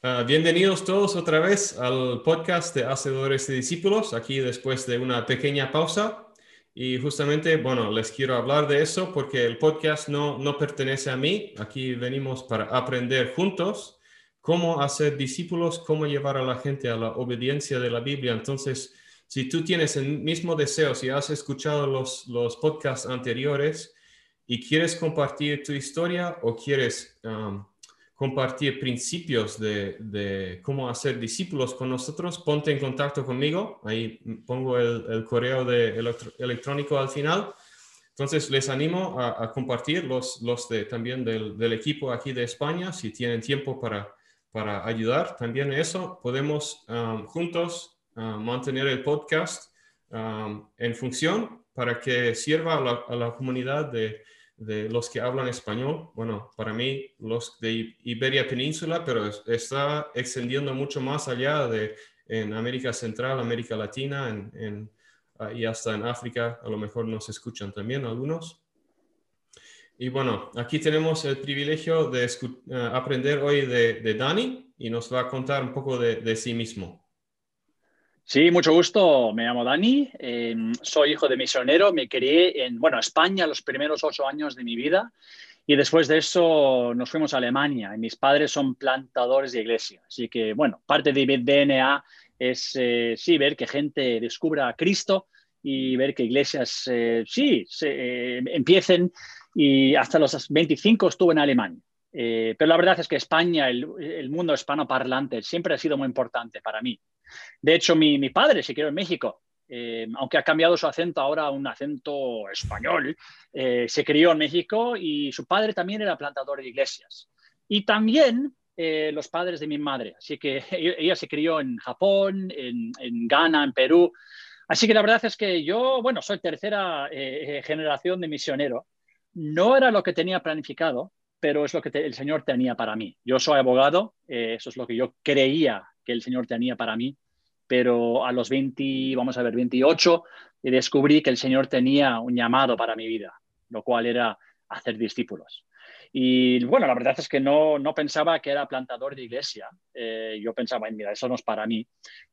Ah, bienvenidos todos otra vez al podcast de Hacedores de Discípulos, aquí después de una pequeña pausa. Y justamente, bueno, les quiero hablar de eso porque el podcast no, no pertenece a mí. Aquí venimos para aprender juntos cómo hacer discípulos, cómo llevar a la gente a la obediencia de la Biblia. Entonces, si tú tienes el mismo deseo, si has escuchado los, los podcasts anteriores y quieres compartir tu historia o quieres... Um, compartir principios de, cómo hacer discípulos con nosotros, ponte en contacto conmigo. Ahí pongo el, correo de electrónico al final. Entonces, les animo a, compartir los, los de, también del, equipo aquí de España, si tienen tiempo para, para ayudar. También eso, podemos um, juntos um, mantener el podcast um, en función para que sirva a la comunidad de, de los que hablan español, bueno, para mí los de Iberia Península, pero está extendiendo mucho más allá de en América Central, América Latina en, ah, y hasta en África, a lo mejor nos escuchan también algunos. Y bueno, aquí tenemos el privilegio de ah, aprender hoy de, Dani y nos va a contar un poco de, de sí mismo. Sí, mucho gusto. Me llamo Dani, em, soy hijo de misionero. Me crié en bueno, España los primeros ocho años de mi vida y después de eso nos fuimos a Alemania. Y mis padres son plantadores de iglesia. Así que, bueno, parte de mi DNA es eh, sí ver que gente descubra a Cristo y ver que iglesias eh, sí se, eh, empiecen. Y hasta los 25 estuve en Alemania. pero la verdad es que España, el, el mundo hispanoparlante, siempre ha sido muy importante para mí. De hecho, mi, padre se crió en México, eh, aunque ha cambiado su acento ahora a un acento español, eh, se crió en México y su padre también era plantador de iglesias. Y también eh, los padres de mi madre. Así que ella se crió en Japón, en, Ghana, en Perú. Así que la verdad es que yo, bueno, soy tercera generación de misionero. No era lo que tenía planificado, pero es lo que el Señor tenía para mí. Yo soy abogado, eso es lo que yo creía que el Señor tenía para mí, pero a los 20, vamos a ver, 28, descubrí que el Señor tenía un llamado para mi vida, lo cual era hacer discípulos. Y bueno, la verdad es que no, no pensaba que era plantador de iglesia. Eh, yo pensaba, mira, eso no es para mí.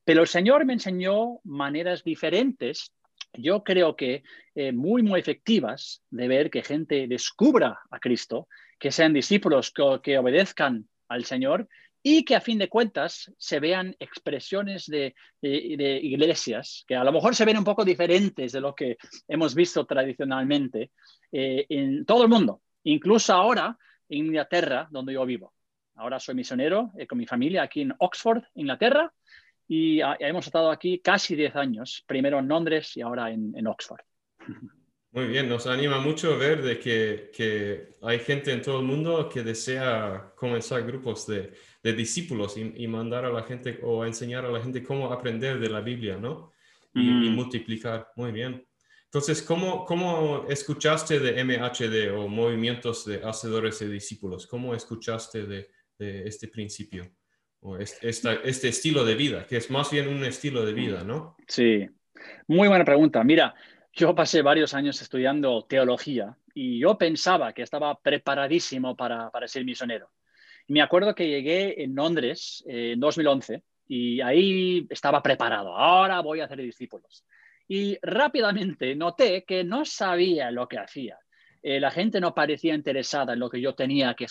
Pero el Señor me enseñó maneras diferentes, yo creo que eh, muy, muy efectivas, de ver que gente descubra a Cristo, que sean discípulos que obedezcan al Señor y que a fin de cuentas se vean expresiones de, iglesias que a lo mejor se ven un poco diferentes de lo que hemos visto tradicionalmente eh, en todo el mundo, incluso ahora en Inglaterra, donde yo vivo. Ahora soy misionero eh, con mi familia aquí en Oxford, Inglaterra, y hemos estado aquí casi 10 años, primero en Londres y ahora en Oxford. Muy bien, nos anima mucho ver de que, que, hay gente en todo el mundo que desea comenzar grupos de, de discípulos y, mandar a la gente o enseñar a la gente cómo aprender de la Biblia, ¿no? Y, y mm. multiplicar. Muy bien. Entonces, ¿cómo, ¿cómo escuchaste de MHD o movimientos de hacedores de discípulos? ¿Cómo escuchaste de, de este principio o este, este estilo de vida, que es más bien un estilo de vida, ¿no? Sí, muy buena pregunta. Mira, yo pasé varios años estudiando teología y yo pensaba que estaba preparadísimo para, para ser misionero. me acuerdo que llegué en Londres eh, en 2011 y ahí estaba preparado. Ahora voy a hacer discípulos. Y rápidamente noté que no sabía lo que hacía. Eh, la gente no parecía interesada en lo que yo tenía que,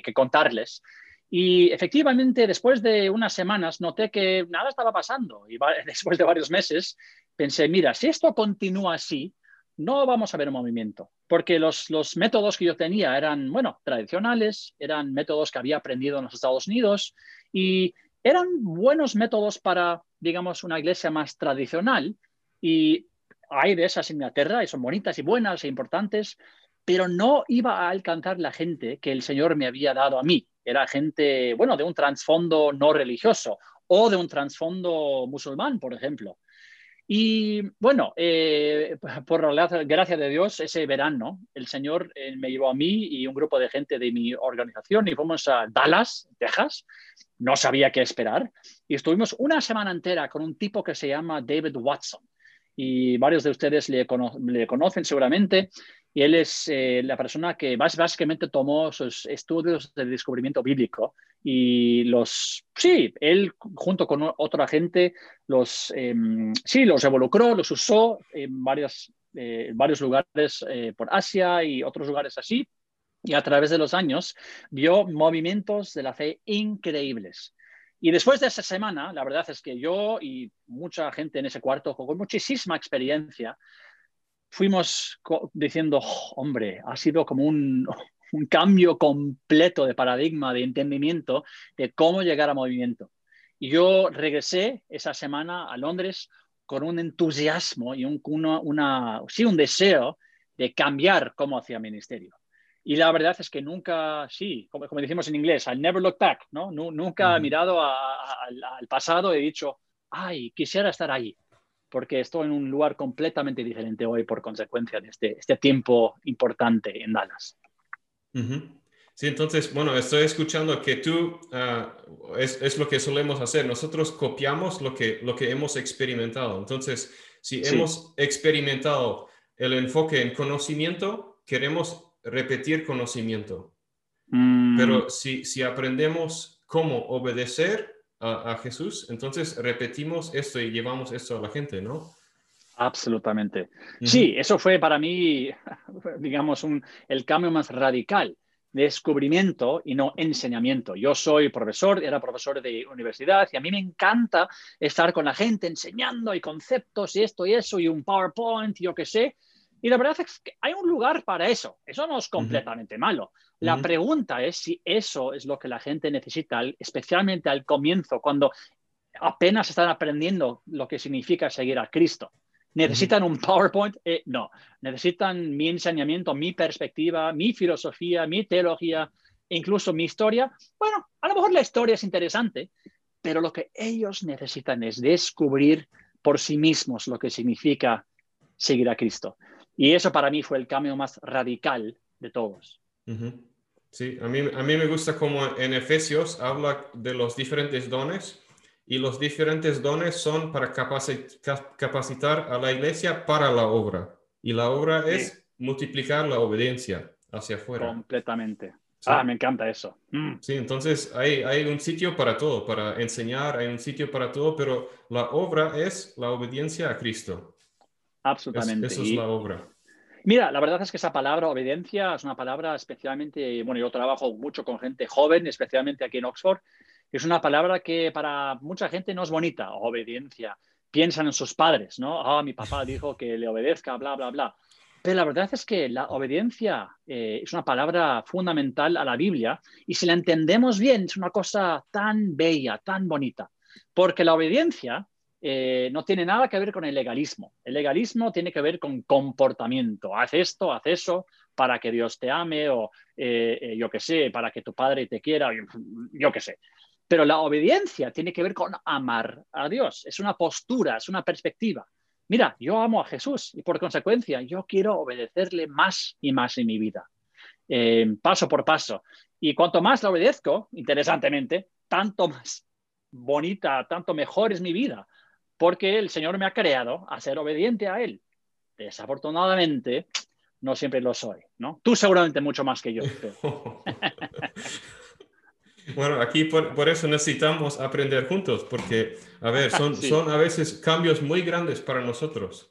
que contarles. Y efectivamente, después de unas semanas, noté que nada estaba pasando. Y después de varios meses, pensé, mira, si esto continúa así, no vamos a ver un movimiento, porque los, los, métodos que yo tenía eran, bueno, tradicionales, eran métodos que había aprendido en los Estados Unidos y eran buenos métodos para, digamos, una iglesia más tradicional. Y hay de esas en Inglaterra y son bonitas y buenas e importantes, pero no iba a alcanzar la gente que el Señor me había dado a mí. Era gente, bueno, de un trasfondo no religioso o de un trasfondo musulmán, por ejemplo. Y bueno, eh, por la gracia de Dios, ese verano el Señor eh, me llevó a mí y un grupo de gente de mi organización y fuimos a Dallas, Texas. No sabía qué esperar. Y estuvimos una semana entera con un tipo que se llama David Watson. Y varios de ustedes le, le conocen seguramente. Y él es eh, la persona que básicamente tomó sus estudios de descubrimiento bíblico y los, sí, él junto con otra gente los, em, sí, los evolucró, los usó en varios, eh, varios lugares eh, por Asia y otros lugares así. Y a través de los años vio movimientos de la fe increíbles. Y después de esa semana, la verdad es que yo y mucha gente en ese cuarto con muchísima experiencia, fuimos diciendo, oh, hombre, ha sido como un, un cambio completo de paradigma, de entendimiento de cómo llegar a movimiento. Y yo regresé esa semana a Londres con un entusiasmo y un, una, sí, un deseo de cambiar cómo hacía ministerio. Y la verdad es que nunca, sí, como, decimos en inglés, I never look back, ¿no? nunca he mirado al pasado y he dicho, ay, quisiera estar ahí, porque estoy en un lugar completamente diferente hoy por consecuencia de este, este tiempo importante en Dallas. Sí, entonces, bueno, estoy escuchando que tú, ah, es, es, lo que solemos hacer, nosotros copiamos lo que, lo que hemos experimentado. Entonces, si hemos experimentado el enfoque en conocimiento, queremos repetir conocimiento. Mm. Pero si, si aprendemos cómo obedecer a, a, Jesús, entonces repetimos esto y llevamos esto a la gente, ¿no? Absolutamente. Sí, eso fue para mí, digamos, un, el cambio más radical. Descubrimiento y no enseñamiento. Yo soy profesor, era profesor de universidad y a mí me encanta estar con la gente enseñando y conceptos y esto y eso y un PowerPoint, yo qué sé. Y la verdad es que hay un lugar para eso. Eso no es completamente malo. La pregunta es si eso es lo que la gente necesita, especialmente al comienzo, cuando apenas están aprendiendo lo que significa seguir a Cristo. ¿Necesitan un PowerPoint? Eh, no. Necesitan mi enseñamiento, mi perspectiva, mi filosofía, mi teología, incluso mi historia. Bueno, a lo mejor la historia es interesante, pero lo que ellos necesitan es descubrir por sí mismos lo que significa seguir a Cristo. Y eso para mí fue el cambio más radical de todos. Sí, a mí, a mí me gusta como en Efesios habla de los diferentes dones y los diferentes dones son para capacitar a la iglesia para la obra. Y la obra es multiplicar la obediencia hacia afuera. Completamente. Ah, me encanta eso. Mm. Sí, entonces hay, hay un sitio para todo, para enseñar, hay un sitio para todo, pero la obra es la obediencia a Cristo. Absolutamente. eso es la obra. Mira, la verdad es que esa palabra obediencia es una palabra especialmente, bueno, yo trabajo mucho con gente joven, especialmente aquí en Oxford, es una palabra que para mucha gente no es bonita, obediencia. Piensan en sus padres, ¿no? Ah, mi papá dijo que le obedezca, bla, bla, bla. Pero la verdad es que la obediencia eh, es una palabra fundamental a la Biblia y si la entendemos bien es una cosa tan bella, tan bonita, porque la obediencia eh, no tiene nada que ver con el legalismo. El legalismo tiene que ver con comportamiento. Haz esto, haz eso para que Dios te ame o eh, yo qué sé, para que tu padre te quiera, yo qué sé. Pero la obediencia tiene que ver con amar a Dios. Es una postura, es una perspectiva. Mira, yo amo a Jesús y por consecuencia yo quiero obedecerle más y más en mi vida, eh, paso por paso. Y cuanto más la obedezco, interesantemente, tanto más bonita, tanto mejor es mi vida, porque el Señor me ha creado a ser obediente a Él. Desafortunadamente, no siempre lo soy, ¿no? Tú seguramente mucho más que yo. Bueno, aquí por, eso necesitamos aprender juntos, porque, a ver, son, son a veces cambios muy grandes para nosotros.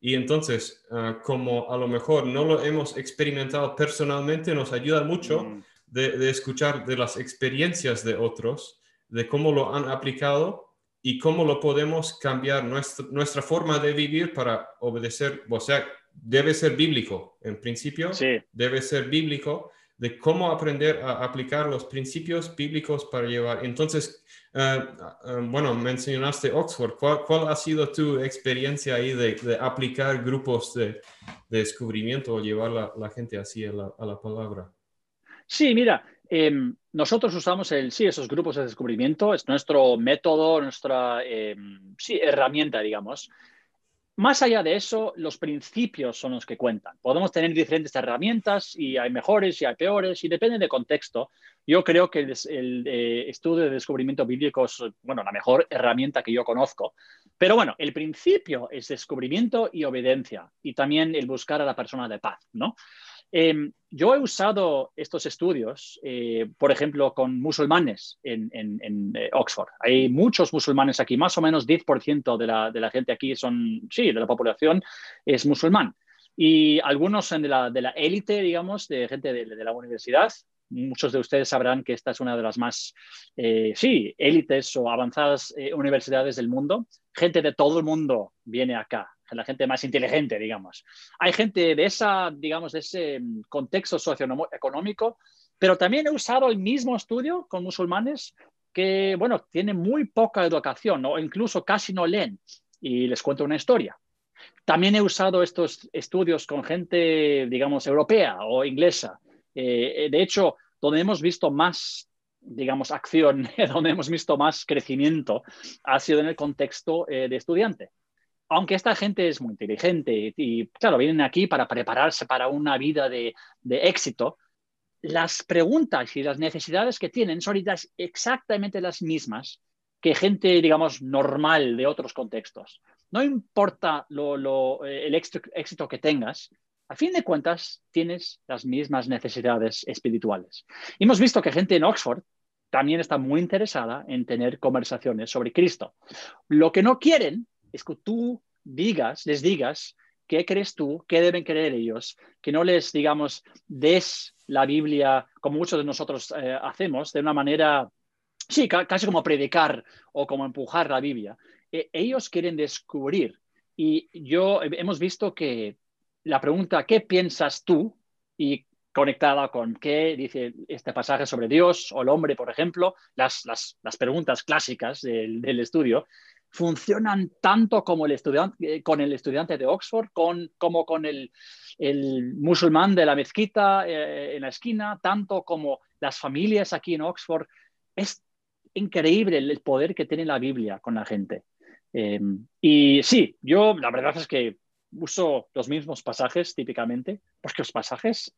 Y entonces, ah, como a lo mejor no lo hemos experimentado personalmente, nos ayuda mucho mm. de, escuchar de las experiencias de otros, de cómo lo han aplicado y cómo lo podemos cambiar nuestra, nuestra forma de vivir para obedecer. O sea, debe ser bíblico, en principio, debe ser bíblico de cómo aprender a aplicar los principios bíblicos para llevar. Entonces, eh, eh, bueno, mencionaste Oxford. ¿Cuál, ha sido tu experiencia ahí de, aplicar grupos de, descubrimiento o llevar la, la gente así a la, a la, palabra? Sí, mira, em, nosotros usamos el, sí, esos grupos de descubrimiento, es nuestro método, nuestra em, sí, herramienta, digamos. más allá de eso, los principios son los que cuentan. Podemos tener diferentes herramientas y hay mejores y hay peores y depende del contexto. Yo creo que el, eh, estudio de descubrimiento bíblico es bueno, la mejor herramienta que yo conozco. Pero bueno, el principio es descubrimiento y obediencia y también el buscar a la persona de paz, ¿no? Em, yo he usado estos estudios, eh, por ejemplo, con musulmanes en, eh, Oxford. Hay muchos musulmanes aquí, más o menos 10% de la, de la, gente aquí son, sí, de la población es musulmán. Y algunos de la, de la élite, digamos, de gente de, de, la universidad. Muchos de ustedes sabrán que esta es una de las más, eh, sí, élites o avanzadas universidades del mundo. Gente de todo el mundo viene acá la gente más inteligente, digamos. Hay gente de esa, digamos, ese mm, contexto socioeconómico, pero también he usado el mismo estudio con musulmanes que, bueno, tienen muy poca educación o incluso casi no leen. Y les cuento una historia. También he usado estos estudios con gente, digamos, europea o inglesa. Eh, de hecho, donde hemos visto más digamos, acción, donde hemos visto más crecimiento, ha sido en el contexto eh, de estudiante aunque esta gente es muy inteligente y, claro, vienen aquí para prepararse para una vida de, éxito, las preguntas y las necesidades que tienen son exactamente las mismas que gente, digamos, normal de otros contextos. No importa eh, el éxito que tengas, a fin de cuentas tienes las mismas necesidades espirituales. hemos visto que gente en Oxford también está muy interesada en tener conversaciones sobre Cristo. Lo que no quieren es que tú digas, les digas qué crees tú, qué deben creer ellos, que no les, digamos, des la Biblia como muchos de nosotros eh, hacemos, de una manera, sí, casi como predicar o como empujar la Biblia. E, ellos quieren descubrir. Y yo hemos visto que la pregunta, ¿qué piensas tú? Y conectada con qué dice este pasaje sobre Dios o el hombre, por ejemplo, las, las, preguntas clásicas del, del, estudio, funcionan tanto como el estudiante, eh, con el estudiante de Oxford, con, como con el, musulmán de la mezquita eh, en la esquina, tanto como las familias aquí en Oxford. Es increíble el poder que tiene la Biblia con la gente. Em, y sí, yo la verdad es que uso los mismos pasajes típicamente, porque los pasajes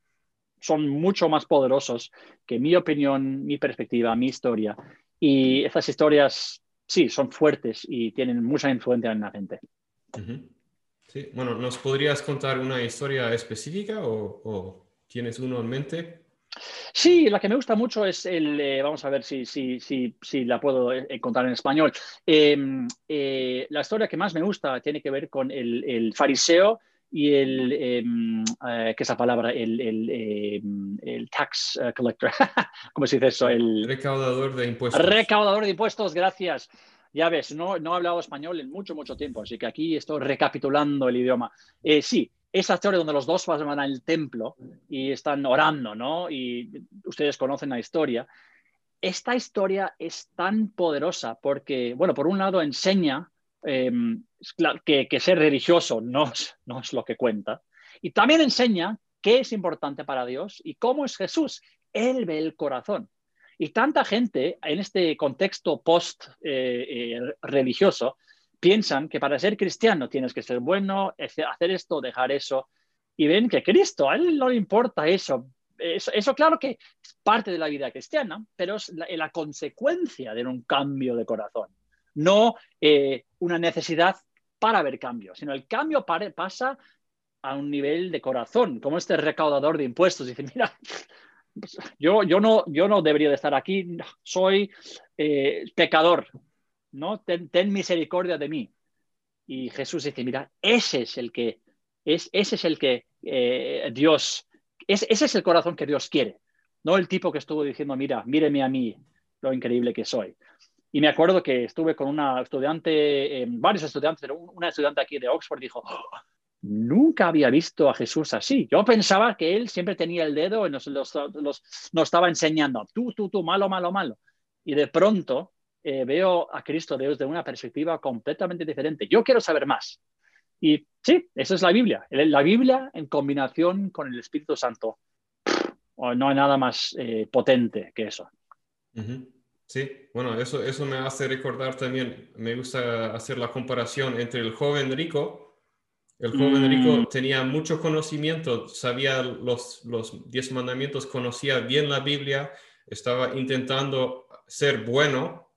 son mucho más poderosos que mi opinión, mi perspectiva, mi historia. Y estas historias sí, son fuertes y tienen mucha influencia en la gente. Sí, bueno, ¿nos podrías contar una historia específica o, tienes uno en mente? Sí, la que me gusta mucho es el, eh, vamos a ver si, si, si, si, la puedo eh, contar en español. Em, eh, la historia que más me gusta tiene que ver con el, el fariseo y el, em, ¿qué es la palabra? El, el, em, el tax collector, ¿cómo se dice eso? El recaudador de impuestos. Recaudador de impuestos, gracias. Ya ves, no, no he hablado español en mucho, mucho tiempo, así que aquí estoy recapitulando el idioma. Eh, sí, esa historia donde los dos van al templo y están orando, ¿no? Y ustedes conocen la historia. Esta historia es tan poderosa porque, bueno, por un lado enseña em, que, ser religioso no no es lo que cuenta. Y también enseña qué es importante para Dios y cómo es Jesús. Él ve el corazón. Y tanta gente en este contexto post-religioso eh, eh, piensan que para ser cristiano tienes que ser bueno, hacer esto, dejar eso. Y ven que Cristo, a él no le importa eso. Eso, claro que es parte de la vida cristiana, pero es la, consecuencia de un cambio de corazón, no eh, una necesidad para ver cambio, sino el cambio pasa a un nivel de corazón, como este recaudador de impuestos. Dice, mira, yo, yo, no, yo no debería de estar aquí, soy eh, pecador, ¿no? Ten, misericordia de mí. Y Jesús dice, mira, ese es el que, es, ese es el que eh, Dios, ese es el corazón que Dios quiere, no el tipo que estuvo diciendo, mira, míreme a mí, lo increíble que soy. Y me acuerdo que estuve con una estudiante, eh, varios estudiantes, pero una estudiante aquí de Oxford dijo, nunca había visto a Jesús así. Yo pensaba que él siempre tenía el dedo y nos, estaba enseñando, tú, tú, tú, malo, malo, malo. Y de pronto eh, veo a Cristo desde una perspectiva completamente diferente. Yo quiero saber más. Y sí, esa es la Biblia. La Biblia en combinación con el Espíritu Santo. No hay nada más eh, potente que eso. Sí, bueno, eso, eso me hace recordar también, me gusta hacer la comparación entre el joven rico El joven rico mm. tenía mucho conocimiento, sabía los, los diez mandamientos, conocía bien la Biblia, estaba intentando ser bueno,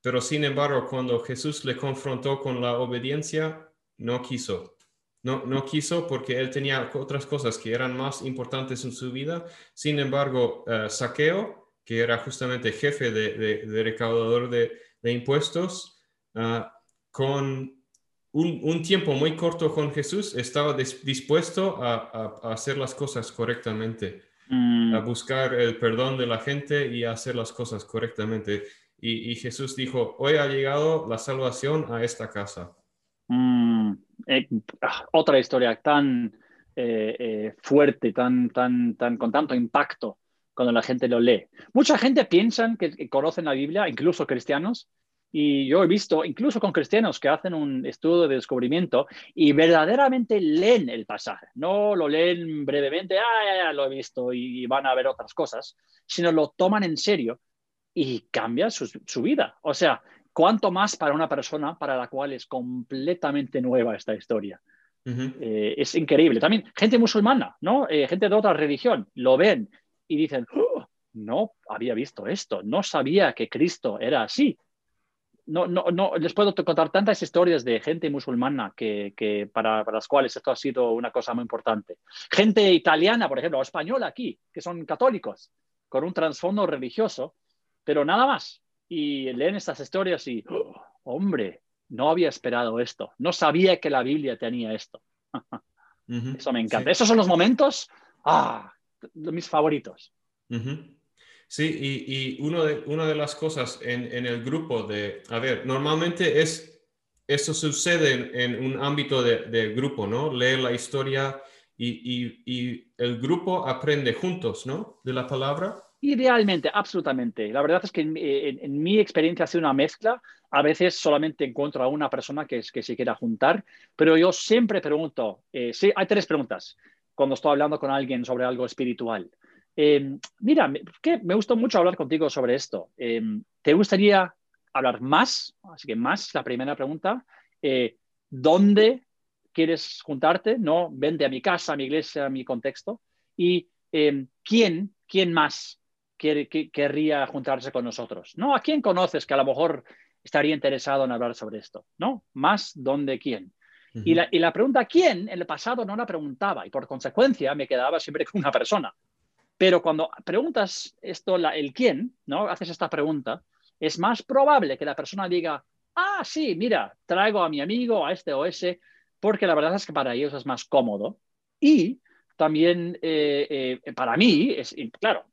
pero sin embargo, cuando Jesús le confrontó con la obediencia, no quiso. No, no quiso porque él tenía otras cosas que eran más importantes en su vida. Sin embargo, uh, Saqueo, que era justamente jefe de, recaudador de, impuestos, uh, con un, tiempo muy corto con Jesús, estaba dispuesto a, hacer las cosas correctamente, mm. a buscar el perdón de la gente y a hacer las cosas correctamente. Y, Jesús dijo, hoy ha llegado la salvación a esta casa. Mm. Eh, ah, otra historia tan eh, eh, fuerte, tan, tan, tan, con tanto impacto cuando la gente lo lee. Mucha gente piensa que conocen la Biblia, incluso cristianos, y yo he visto, incluso con cristianos que hacen un estudio de descubrimiento y verdaderamente leen el pasaje, no lo leen brevemente, ah, ya, lo he visto y van a ver otras cosas, sino lo toman en serio y cambia su, vida. O sea, ¿cuánto más para una persona para la cual es completamente nueva esta historia? Eh, es increíble. También gente musulmana, ¿no? Eh, gente de otra religión, lo ven y dicen, oh, no había visto esto, no sabía que Cristo era así no, no, no, les puedo contar tantas historias de gente musulmana que, para, las cuales esto ha sido una cosa muy importante. Gente italiana, por ejemplo, o española aquí, que son católicos, con un trasfondo religioso, pero nada más. Y leen estas historias y, oh, hombre, no había esperado esto, no sabía que la Biblia tenía esto. Eso me encanta. Esos son los momentos, ah, mis favoritos. Sí, y, uno de, una de las cosas en, el grupo de, a ver, normalmente es, eso sucede en, un ámbito de, grupo, ¿no? Leer la historia y, el grupo aprende juntos, ¿no? De la palabra. Idealmente, absolutamente. La verdad es que en, mi experiencia ha sido una mezcla. A veces solamente encuentro a una persona que, que se quiera juntar, pero yo siempre pregunto, eh, sí, hay tres preguntas cuando estoy hablando con alguien sobre algo espiritual. Em, mira, me gustó mucho hablar contigo sobre esto. Em, ¿Te gustaría hablar más? Así que más, la primera pregunta. Eh, ¿Dónde quieres juntarte? No, vente a mi casa, a mi iglesia, a mi contexto. ¿Y em, quién, quién más querría juntarse con nosotros? ¿No? ¿A quién conoces que a lo mejor estaría interesado en hablar sobre esto? ¿No? Más, ¿dónde, quién? Y, la, y la pregunta quién en el pasado no la preguntaba y por consecuencia me quedaba siempre con una persona. Pero cuando preguntas esto, el quién, ¿no? Haces esta pregunta, es más probable que la persona diga, ah, sí, mira, traigo a mi amigo, a este o ese, porque la verdad es que para ellos es más cómodo. Y también eh, eh, para mí, es, claro,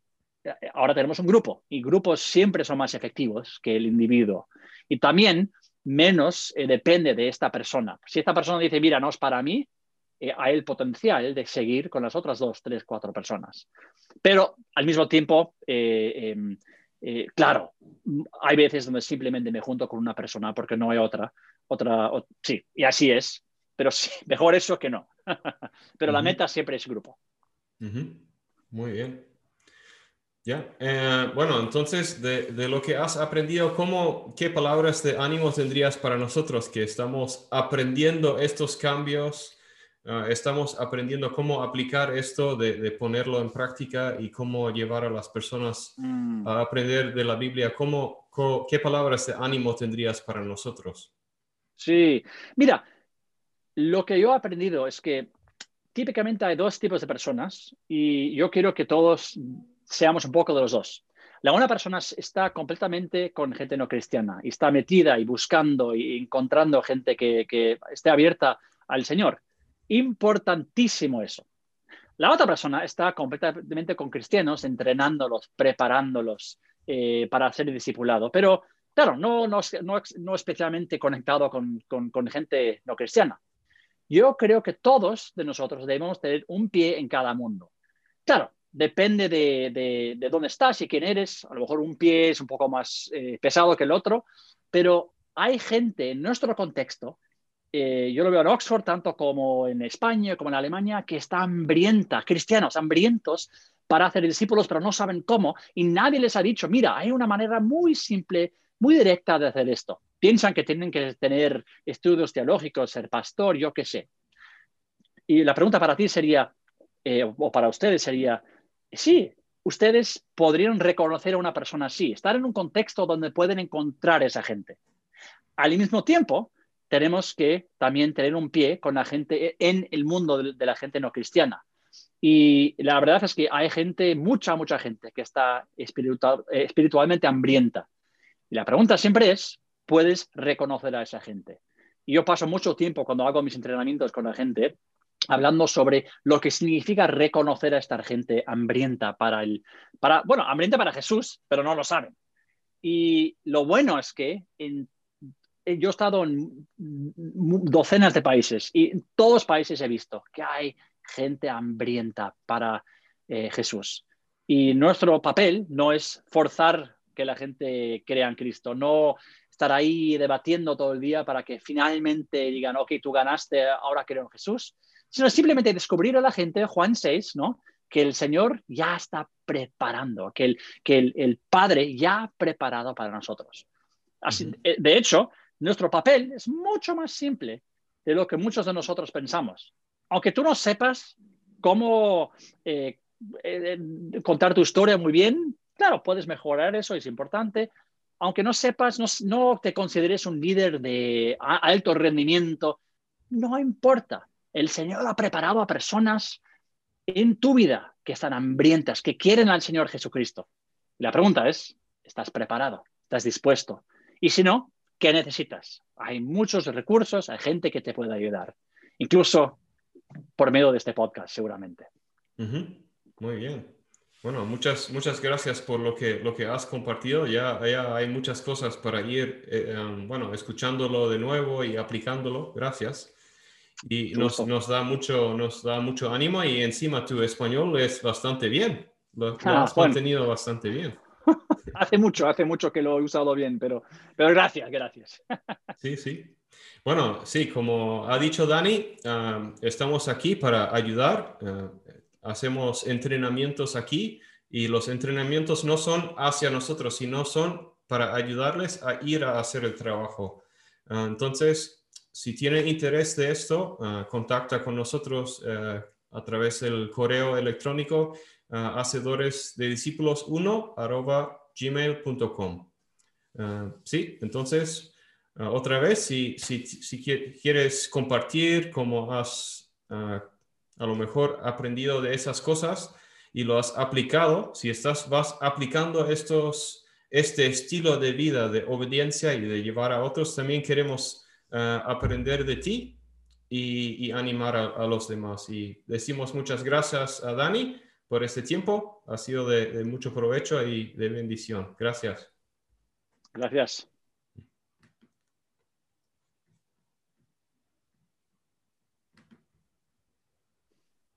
ahora tenemos un grupo y grupos siempre son más efectivos que el individuo. Y también menos eh, depende de esta persona. Si esta persona dice, mira, no es para mí, eh, hay el potencial de seguir con las otras dos, tres, cuatro personas. Pero al mismo tiempo, eh, em, claro, hay veces donde simplemente me junto con una persona porque no hay otra. otra sí, y así es. Pero sí, mejor eso que no. pero la meta siempre es grupo. Muy bien. Ya, bueno, entonces de, de, lo que has aprendido, ¿cómo, ¿qué palabras de ánimo tendrías para nosotros que estamos aprendiendo estos cambios Ah, estamos aprendiendo cómo aplicar esto, de, ponerlo en práctica y cómo llevar a las personas mm. a aprender de la Biblia. ¿Cómo, ¿Qué palabras de ánimo tendrías para nosotros? Sí, mira, lo que yo he aprendido es que típicamente hay dos tipos de personas y yo quiero que todos seamos un poco de los dos. La una persona está completamente con gente no cristiana y está metida y buscando y encontrando gente que, que esté abierta al Señor. Importantísimo eso. La otra persona está completamente con cristianos, entrenándolos, preparándolos eh, para ser discipulado, pero claro, no, no, no, especialmente conectado con, con, gente no cristiana. Yo creo que todos de nosotros debemos tener un pie en cada mundo. Claro, depende de, de, dónde estás y quién eres. A lo mejor un pie es un poco más eh, pesado que el otro, pero hay gente en nuestro contexto eh, yo lo veo en Oxford, tanto como en España, como en Alemania, que está hambrienta, cristianos hambrientos para hacer discípulos, pero no saben cómo, y nadie les ha dicho, mira, hay una manera muy simple, muy directa de hacer esto. piensan que tienen que tener estudios teológicos, ser pastor, yo qué sé. Y la pregunta para ti sería, eh, o para ustedes sería, sí, ustedes podrían reconocer a una persona así, estar en un contexto donde pueden encontrar a esa gente. Al mismo tiempo, tenemos que también tener un pie con la gente en el mundo de la gente no cristiana. Y la verdad es que hay gente, mucha, mucha gente que está eh, espiritualmente hambrienta. Y la pregunta siempre es, ¿puedes reconocer a esa gente? Y yo paso mucho tiempo cuando hago mis entrenamientos con la gente hablando sobre lo que significa reconocer a esta gente hambrienta para el, para, bueno, hambrienta para Jesús, pero no lo saben. Y lo bueno es que en, yo he estado en docenas de países y en todos los países he visto que hay gente hambrienta para eh, Jesús. Y nuestro papel no es forzar que la gente crea en Cristo, no estar ahí debatiendo todo el día para que finalmente digan, ok, tú ganaste, ahora creo en Jesús, sino simplemente descubrir a la gente, Juan 6, ¿no? que el Señor ya está preparando, que el, que el, Padre ya ha preparado para nosotros. Así, eh, De hecho, nuestro papel es mucho más simple de lo que muchos de nosotros pensamos aunque tú no sepas cómo eh, eh, contar tu historia muy bien, claro, puedes mejorar eso, es importante. Aunque no sepas, no, te consideres un líder de alto rendimiento, no importa. El Señor ha preparado a personas en tu vida que están hambrientas, que quieren al Señor Jesucristo. La pregunta es, ¿estás preparado? ¿Estás dispuesto? Y si no, ¿qué necesitas? Hay muchos recursos, hay gente que te puede ayudar. Incluso por medio de este podcast, seguramente. Muy bien. Bueno, muchas, muchas gracias por lo que, lo que has compartido. Ya, ya hay muchas cosas para ir, eh, um, bueno, escuchándolo de nuevo y aplicándolo. Gracias. Y nos, nos, da mucho, nos da mucho ánimo y encima tu español es bastante bien. Lo, ah, has mantenido bastante bien. hace mucho, hace mucho que lo he usado bien, pero, pero gracias, gracias. sí, sí. Bueno, sí, como ha dicho Dani, estamos aquí para ayudar. Eh, hacemos entrenamientos aquí y los entrenamientos no son hacia nosotros, sino son para ayudarles a ir a hacer el trabajo. Ah, entonces, si tienen interés de esto, ah, contacta con nosotros eh, a través del correo electrónico ah, hacedores de discípulos 1 gmail.com. sí, entonces Ah, otra vez, si, si, si, quieres compartir cómo has ah, a lo mejor aprendido de esas cosas y lo has aplicado, si estás, vas aplicando estos, este estilo de vida de obediencia y de llevar a otros, también queremos ah, aprender de ti y, animar a, los demás. Y decimos muchas gracias a Dani por este tiempo. Ha sido de mucho provecho y de bendición. Gracias. Gracias.